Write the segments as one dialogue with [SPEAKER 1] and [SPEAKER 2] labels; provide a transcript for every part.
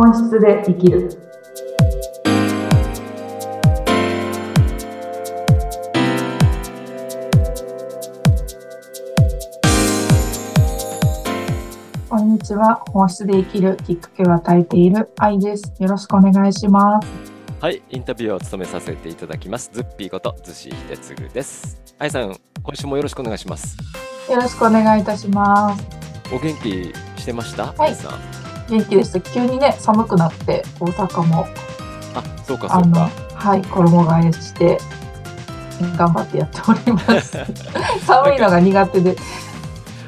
[SPEAKER 1] 本質で生きる。こんにちは。本質で生きるきっかけを与えている愛です。よろしくお願いします。
[SPEAKER 2] はい、インタビューを務めさせていただきます。ズッピーこと、ズシヒデツグです。あいさん、今週もよろしくお願いします。
[SPEAKER 1] よろしくお願いいたします。
[SPEAKER 2] お元気してました？
[SPEAKER 1] はい
[SPEAKER 2] さん。
[SPEAKER 1] 元気です。急にね、寒くなって、大阪も、
[SPEAKER 2] あ、そうかそうか。
[SPEAKER 1] はい、衣替えして、頑張ってやっております。寒いのが苦手で。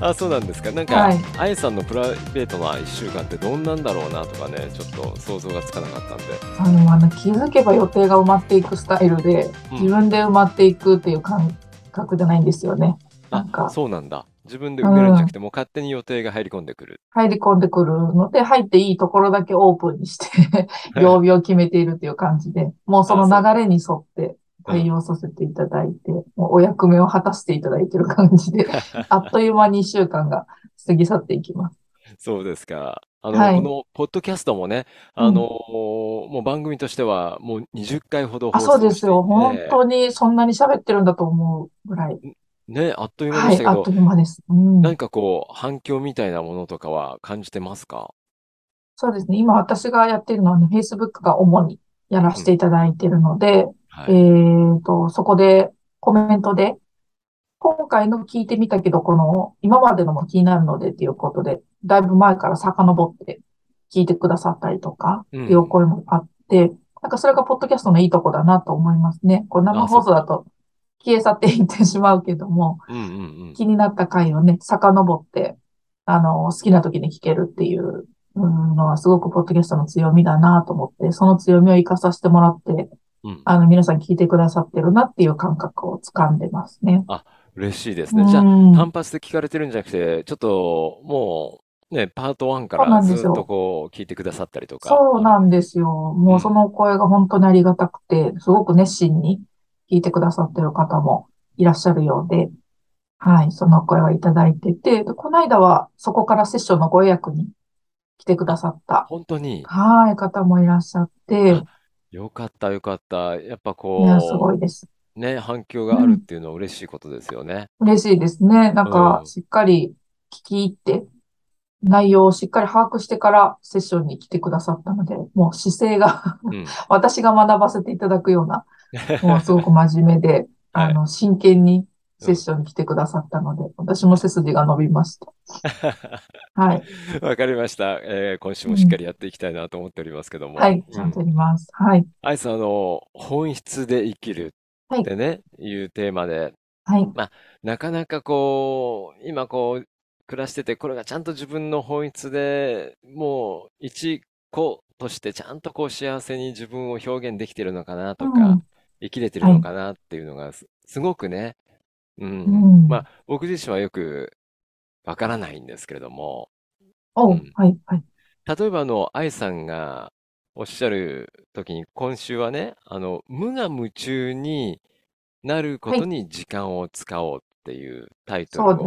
[SPEAKER 2] あ、そうなんですか。なんか、
[SPEAKER 1] はい
[SPEAKER 2] あいさんのプライベートな1週間ってどんなんだろうなとかね、ちょっと想像がつかなかったんで。
[SPEAKER 1] あの、あの気づけば予定が埋まっていくスタイルで、
[SPEAKER 2] うん
[SPEAKER 1] 自分で埋まっていくっていう感覚じゃないんですよね。なんか
[SPEAKER 2] あ、そうなんだ。自分で埋めるんじゃなくて、もう勝手に予定が入り込んでくる。
[SPEAKER 1] 入り込んでくるので、入っていいところだけオープンにして、曜日を決めているっていう感じで、もうその流れに沿って対応させていただいて、もうお役目を果たしていただいている感じで、あっという間に一週間が過ぎ去っていきます。
[SPEAKER 2] そうですか。あの、
[SPEAKER 1] はい
[SPEAKER 2] このポッドキャストもね、あの、もう番組としてはもう20回ほど
[SPEAKER 1] あ、
[SPEAKER 2] 放
[SPEAKER 1] そうですよ。
[SPEAKER 2] 送していて
[SPEAKER 1] 本当にそんなに喋ってるんだと思うぐらい。
[SPEAKER 2] ね、あっという間で
[SPEAKER 1] はい、
[SPEAKER 2] したけど
[SPEAKER 1] あっと、いう間です。うん。
[SPEAKER 2] 何かこう、反響みたいなものとかは感じてますか？
[SPEAKER 1] そうですね。今私がやっているのはね、Facebook が主にやらせていただいているので、
[SPEAKER 2] はい。
[SPEAKER 1] えっと、そこでコメントで、今回の聞いてみたけど、この今までのも気になるのでっていうことで、だいぶ前から遡って聞いてくださったりとか、って
[SPEAKER 2] うん
[SPEAKER 1] いうお声もあって、なんかそれがポッドキャストのいいとこだなと思いますね。これ生放送だと消え去っていってしまうけども、
[SPEAKER 2] うんうんうん。
[SPEAKER 1] 気になった回をね、遡って、あの、好きな時に聞けるっていううんのはすごくポッドキャストの強みだなと思って、その強みを活かさせてもらって、
[SPEAKER 2] うん
[SPEAKER 1] あの、皆さん聞いてくださってるなっていう感覚を掴んでますね。
[SPEAKER 2] 嬉しいですね。じゃあ、
[SPEAKER 1] うん
[SPEAKER 2] 単発で聞かれてるんじゃなくて、ちょっと、もう、ね、パート1からずっとこう、聞いてくださったりとか。
[SPEAKER 1] そうなんですよ。もうその声が本当にありがたくて、すごく熱心に聞いてくださってる方もいらっしゃるようで、はい、その声はいただいてて、でこの間はそこからセッションのご予約に来てくださった、
[SPEAKER 2] 本当に、
[SPEAKER 1] はい、方もいらっしゃって、
[SPEAKER 2] よかった、よかった。やっぱ
[SPEAKER 1] いや、すご
[SPEAKER 2] こ
[SPEAKER 1] いです。
[SPEAKER 2] う、ね、反響があるっていうのは嬉しいことですよね。
[SPEAKER 1] 嬉しいですね。なんか
[SPEAKER 2] う、ん
[SPEAKER 1] しっかり聞き入って、内容をしっかり把握してからセッションに来てくださったので、もう姿勢が
[SPEAKER 2] うん。
[SPEAKER 1] 私が学ばせていただくような、もうすごく真面目で、
[SPEAKER 2] はい
[SPEAKER 1] あの、真剣にセッションに来てくださったので、私も背筋が伸びました。はい。
[SPEAKER 2] わかりました。えー今週もしっかりやっていきたいなと思っておりますけども。
[SPEAKER 1] はい。
[SPEAKER 2] うん
[SPEAKER 1] ちゃんとやります。はい。
[SPEAKER 2] アイさん、あの、本質で生きる
[SPEAKER 1] はい
[SPEAKER 2] ってね、いうテーマで、
[SPEAKER 1] はい。
[SPEAKER 2] なかなかこう、今こう、暮らしてて、これがちゃんと自分の本質でもう一個としてちゃんとこう幸せに自分を表現できてるのかなとか、
[SPEAKER 1] うん
[SPEAKER 2] 生きれてるのかなっていうのがす、すごくね、うん。
[SPEAKER 1] うん
[SPEAKER 2] まあ、僕自身はよくわからないんですけれども、
[SPEAKER 1] おう
[SPEAKER 2] うん
[SPEAKER 1] はい。はい。
[SPEAKER 2] 例えばあの、愛さんがおっしゃるときに、今週はね、あの、無我夢中になることに時間を使おうっていうタイトルを。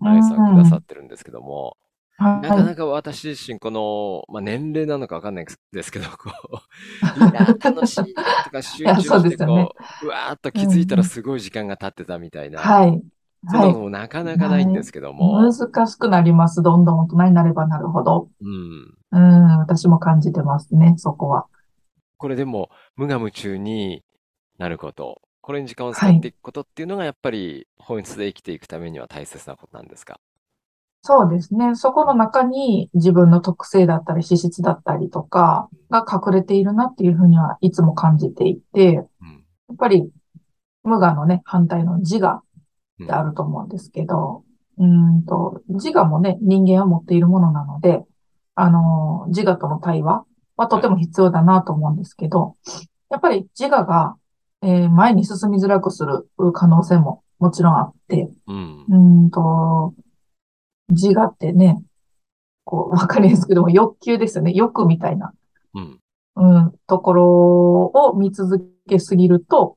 [SPEAKER 2] 愛さんくださ
[SPEAKER 1] う
[SPEAKER 2] ってるんですけども、
[SPEAKER 1] ん
[SPEAKER 2] なかな
[SPEAKER 1] は
[SPEAKER 2] か私自身この、まあ、年齢なのかわかんないですけど、こう、いや、楽しいとか集
[SPEAKER 1] や
[SPEAKER 2] 中してこう、うわーっと気づいたらすごい時間が経ってたみたい
[SPEAKER 1] い。
[SPEAKER 2] な、
[SPEAKER 1] はい。はい。
[SPEAKER 2] そもなかなかないんですけども、
[SPEAKER 1] 難しくなります。どんどん大人になればなるほど。
[SPEAKER 2] うん。
[SPEAKER 1] うん、私も感じてますね、そこは。
[SPEAKER 2] これでも無我夢中になること、これに時間を使っていくことっていうのがやっぱり本質で生きていくためには大切なことなんですか？
[SPEAKER 1] そうですね。そこの中に自分の特性だったり資質だったりとかが隠れているなっていうふうにはいつも感じていて、や
[SPEAKER 2] うん。
[SPEAKER 1] っぱり無我のね、反対の自我
[SPEAKER 2] うん
[SPEAKER 1] ってあると思うんですけど、うーんと、自我もね、人間は持っているものなので、あの、自我との対話はとても必要だなと思うんですけど、やっぱり自我が、えー前に進みづらくする可能性ももちろんあって、
[SPEAKER 2] うん
[SPEAKER 1] と、自我ってね、こう、わかりやすくでも欲求ですよね。欲みたいな、
[SPEAKER 2] うん。
[SPEAKER 1] うん、ところを見続けすぎると、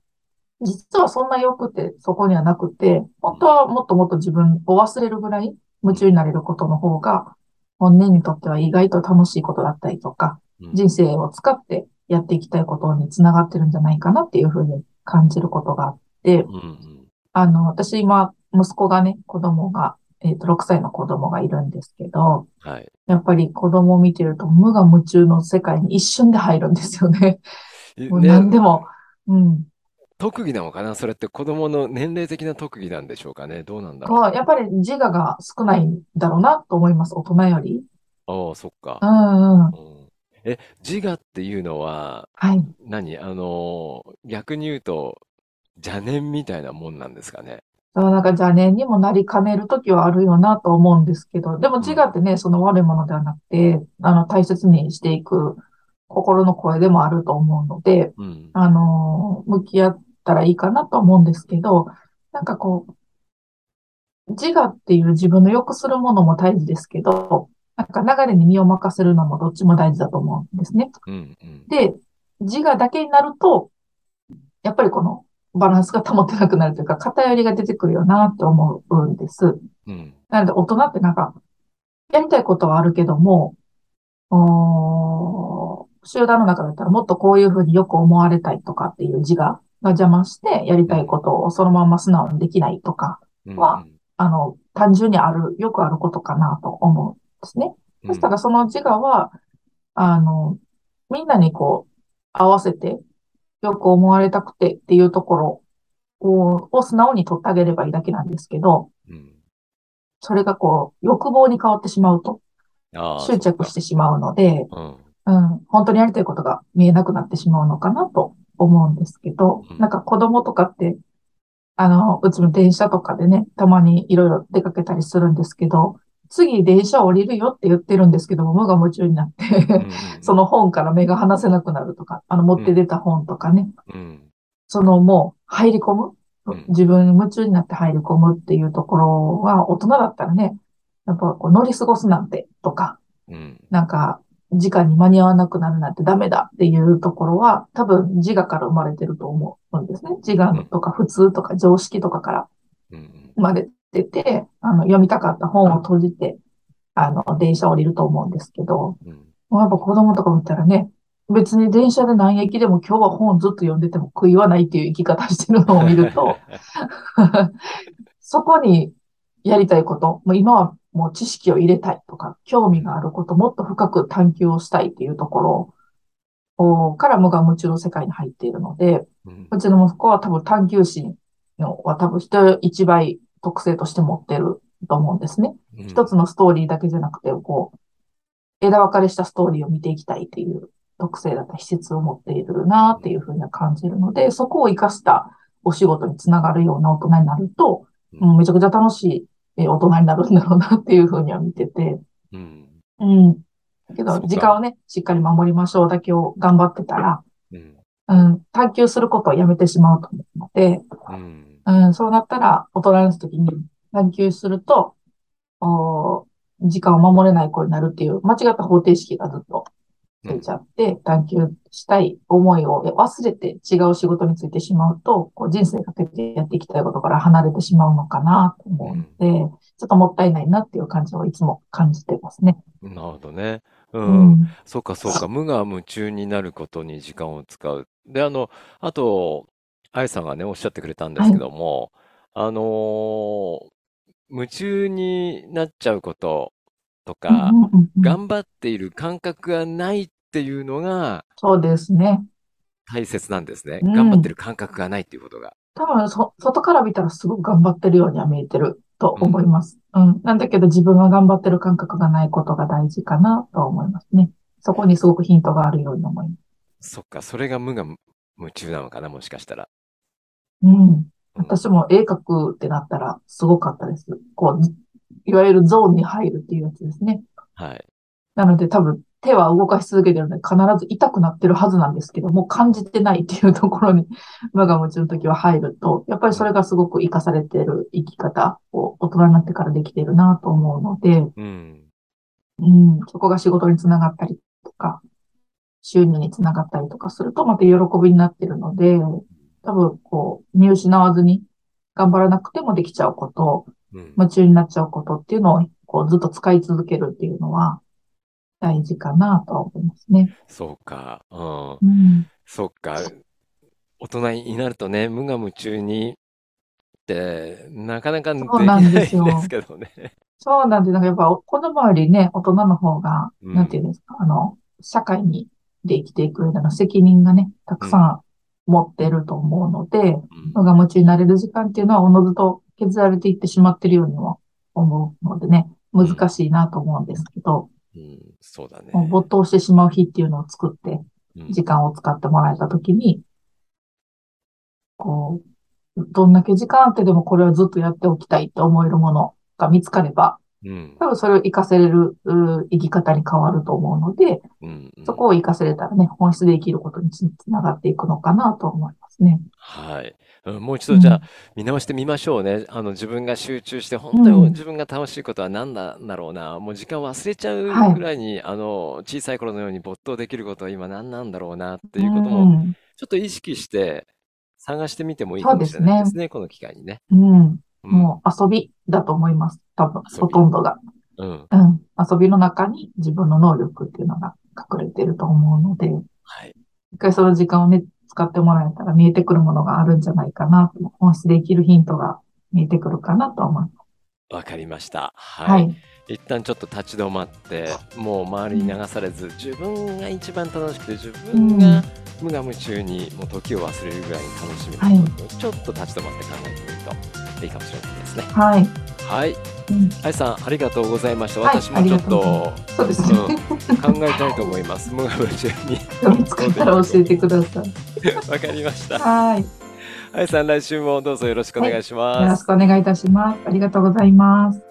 [SPEAKER 1] 実はそんな欲ってそこにはなくて、本当はもっともっと自分を忘れるぐらい夢中になれることの方が、本人にとっては意外と楽しいことだったりとか、
[SPEAKER 2] うん
[SPEAKER 1] 人生を使ってやっていきたいことにつながってるんじゃないかなっていうふうに感じることがあって、あの、私今、息子がね、子供が、えっと、6歳の子供がいるんですけど、
[SPEAKER 2] はい。
[SPEAKER 1] やっぱり子供を見てると無我夢中の世界に一瞬で入るんですよね。もう
[SPEAKER 2] ね
[SPEAKER 1] 何でも、うん。
[SPEAKER 2] 特技なのかな？それって子供の年齢的な特技なんでしょうかね？どうなんだろ
[SPEAKER 1] う？やっぱり自我が少ないんだろうなと思います、大人より。
[SPEAKER 2] ああ、そっか
[SPEAKER 1] う。んうん。
[SPEAKER 2] うんえ、自我っていうのは、
[SPEAKER 1] はい。
[SPEAKER 2] 何？あの、逆に言うと、邪念みたいなもんなんですかね？
[SPEAKER 1] だからなんか邪念にもなりかねるときはあるよなと思うんですけど、でも自我ってね、その悪いものではなくて、あの、大切にしていく心の声でもあると思うので、
[SPEAKER 2] うん。
[SPEAKER 1] あの、向き合ったらいいかなと思うんですけど、なんかこう、自我っていう自分の良くするものも大事ですけど、なんか流れに身を任せるのもどっちも大事だと思うんですね。
[SPEAKER 2] うん。うん。
[SPEAKER 1] で、自我だけになると、やっぱりこのバランスが保てなくなるというか、偏りが出てくるよなって思うんです。
[SPEAKER 2] うん。
[SPEAKER 1] なので大人ってなんか、やりたいことはあるけども、集団の中だったらもっとこういうふうによく思われたいとかっていう自我が邪魔して、やりたいことをそのまま素直にできないとか、
[SPEAKER 2] うん。
[SPEAKER 1] はあの、単純にある、よくあることかなと思うんですね。
[SPEAKER 2] うん
[SPEAKER 1] そしたらその自我は、あの、みんなにこう、合わせて、よく思われたくてっていうところを、を素直に取ってあげればいいだけなんですけど、
[SPEAKER 2] うん。
[SPEAKER 1] それがこう、欲望に変わってしまうと、執着してしまうので、
[SPEAKER 2] そっか。
[SPEAKER 1] うん、本当にやりたいことが見えなくなってしまうのかなと思うんですけど
[SPEAKER 2] うん、
[SPEAKER 1] なんか子供とかって、あの、うちも電車とかでね、たまにいろいろ出かけたりするんですけど、次電車降りるよって言ってるんですけども、無我夢中になってその本から目が離せなくなるとか、あの持って出た本とかね、
[SPEAKER 2] うん。
[SPEAKER 1] そのもう入り込む
[SPEAKER 2] うん、
[SPEAKER 1] 自分に夢中になって入り込むっていうところは、大人だったらね、やっぱこう乗り過ごすなんてとか、
[SPEAKER 2] うん。
[SPEAKER 1] なんか、時間に間に合わなくなるなんてダメだっていうところは、多分自我から生まれてると思うんですね。自我とか普通とか常識とかから
[SPEAKER 2] うん。
[SPEAKER 1] 生まれてて、あの、読みたかった本を閉じて、あの、電車降りると思うんですけど、
[SPEAKER 2] うん。
[SPEAKER 1] もうやっぱ子供とか見たらね、別に電車で何駅でも今日は本ずっと読んでても悔いはないっていう生き方してるのを見ると、そこにやりたいこと、もう今はもう知識を入れたいとか、興味があること、もっと深く探求をしたいっていうところをから無我夢中の世界に入っているので、
[SPEAKER 2] うん
[SPEAKER 1] うちの息子は多分探求心のは多分人一倍特性として持ってると思うんですね。
[SPEAKER 2] うん
[SPEAKER 1] 一つのストーリーだけじゃなくて、こう、枝分かれしたストーリーを見ていきたいっていう特性だったり、施設を持っているなっていうふうには感じるので、そこを活かしたお仕事につながるような大人になると、
[SPEAKER 2] うん
[SPEAKER 1] うんめちゃくちゃ楽しいえー大人になるんだろうなっていうふうには見てて、
[SPEAKER 2] うん。
[SPEAKER 1] うん。だけど、時間をね、しっかり守りましょうだけを頑張ってたら、
[SPEAKER 2] うん。
[SPEAKER 1] うん、探求することをやめてしまうと思うので、
[SPEAKER 2] うん。
[SPEAKER 1] うん、そうなったら、大人になった時に探求すると、お時間を守れない子になるっていう間違った方程式がずっとついちゃって、探求したい思いを忘れて違う仕事についてしまうと、こう人生かけてやっていきたいことから離れてしまうのかなと思うので、ちょっともったいないなっていう感じをいつも感じてますね。
[SPEAKER 2] なるほどね。う。
[SPEAKER 1] うんん。
[SPEAKER 2] そうか、そうか。無我夢中になることに時間を使う。で、あの、あと、愛さんがね、おっしゃってくれたんですけども、あのー夢中になっちゃうこととか、
[SPEAKER 1] うんうんうんうん
[SPEAKER 2] 頑張っている感覚がないっていうのが
[SPEAKER 1] そうですね。
[SPEAKER 2] 大切なんですね。
[SPEAKER 1] うん
[SPEAKER 2] 頑張ってる感覚がないっていうことが。
[SPEAKER 1] 多分そ、外から見たらすごく頑張ってるようには見えてると思います。うん。なんだけど自分が頑張ってる感覚がないことが大事かなと思いますね。そこにすごくヒントがあるように思います。
[SPEAKER 2] そっか、それが無我夢中なのかな、もしかしたら。
[SPEAKER 1] うん。私も絵描くってなったらすごかったです。こう、ずいわゆるゾーンに入るっていうやつですね。
[SPEAKER 2] はい。
[SPEAKER 1] なので多分手は動かし続けてるので必ず痛くなってるはずなんですけども、感じてないっていうところに無 我夢中の時は入ると、やっぱりそれがすごく活かされてる生き方を大人になってからできてるなと思うので、
[SPEAKER 2] うん。
[SPEAKER 1] うん、そこが仕事につながったりとか、収入につながったりとかするとまた喜びになってるので、多分こう、見失わずに頑張らなくてもできちゃうこと、
[SPEAKER 2] うん。
[SPEAKER 1] 夢中になっちゃうことっていうのをこうずっと使い続けるっていうのは、大事かなとは思いますね。
[SPEAKER 2] そうか。うん。
[SPEAKER 1] うん。
[SPEAKER 2] そっか。大人になるとね、無我夢中にって、なかなかでき
[SPEAKER 1] な
[SPEAKER 2] いん
[SPEAKER 1] です
[SPEAKER 2] けどね。
[SPEAKER 1] そうなんで、なんかやっぱ、この周りね、大人の方が、
[SPEAKER 2] うん
[SPEAKER 1] なんていうんですか、あの、社会にで生きていく上での責任がね、たくさん持ってると思うので、我夢中になれる時間っていうのは、おのずと削られていってしまってるようにも思うのでね、難しいなと思うんですけど、
[SPEAKER 2] うん、そうだね。
[SPEAKER 1] 没頭してしまう日っていうのを作って、
[SPEAKER 2] うん。
[SPEAKER 1] 時間を使ってもらえたときに、こう、どんだけ時間あってでもこれはずっとやっておきたいって思えるものが見つかれば、
[SPEAKER 2] うん、
[SPEAKER 1] 多分それを活かせれる、う生き方に変わると思うので、
[SPEAKER 2] うん、うん
[SPEAKER 1] そこを活かせれたらね、本質で生きることにつつながっていくのかなと思いますね。
[SPEAKER 2] はい。うんもう一度じゃあ見直してみましょうね。あの自分が集中して本当に自分が楽しいことは何なんだろうな。もう時間忘れちゃう
[SPEAKER 1] はい
[SPEAKER 2] ぐらいに、あの小さい頃のように没頭できることは今何なんだろうなって
[SPEAKER 1] う
[SPEAKER 2] いうことも
[SPEAKER 1] ん。
[SPEAKER 2] ちょっと意識して探してみてもいいかもしれないですね。この機会にね。
[SPEAKER 1] うん。
[SPEAKER 2] うん
[SPEAKER 1] もう遊びだと思います。多分、ほとんどが。
[SPEAKER 2] うん。
[SPEAKER 1] うん。遊びの中に自分の能力っていうのが隠れてると思うので、
[SPEAKER 2] はい。
[SPEAKER 1] 一回その時間をね、使ってもらえたら見えてくるものがあるんじゃないかなと、本質で生きるヒントが見えてくるかなと思います。
[SPEAKER 2] わかりました。は。
[SPEAKER 1] はいい。
[SPEAKER 2] 一旦ちょっと立ち止まって、もう周りに流されず、自分が一番楽しくて、自分が無我夢中にもう時を忘れるぐらいに楽しめることをちょっと立ち止まって考えてみるといいかもしれないですね。
[SPEAKER 1] はい。
[SPEAKER 2] はい。
[SPEAKER 1] うん。
[SPEAKER 2] あいさん、ありがとうございました。
[SPEAKER 1] はい
[SPEAKER 2] 私もちょっ
[SPEAKER 1] とうござい
[SPEAKER 2] と、
[SPEAKER 1] そうですね。
[SPEAKER 2] うん、考えたいと思います。無我夢中に。
[SPEAKER 1] 見つかったら教えてください。
[SPEAKER 2] わかりました。
[SPEAKER 1] はい。よ
[SPEAKER 2] あいさん、来週もどうぞよろしくお願いし
[SPEAKER 1] ろ
[SPEAKER 2] ます
[SPEAKER 1] し。くお願いいたします。ありがとうございます。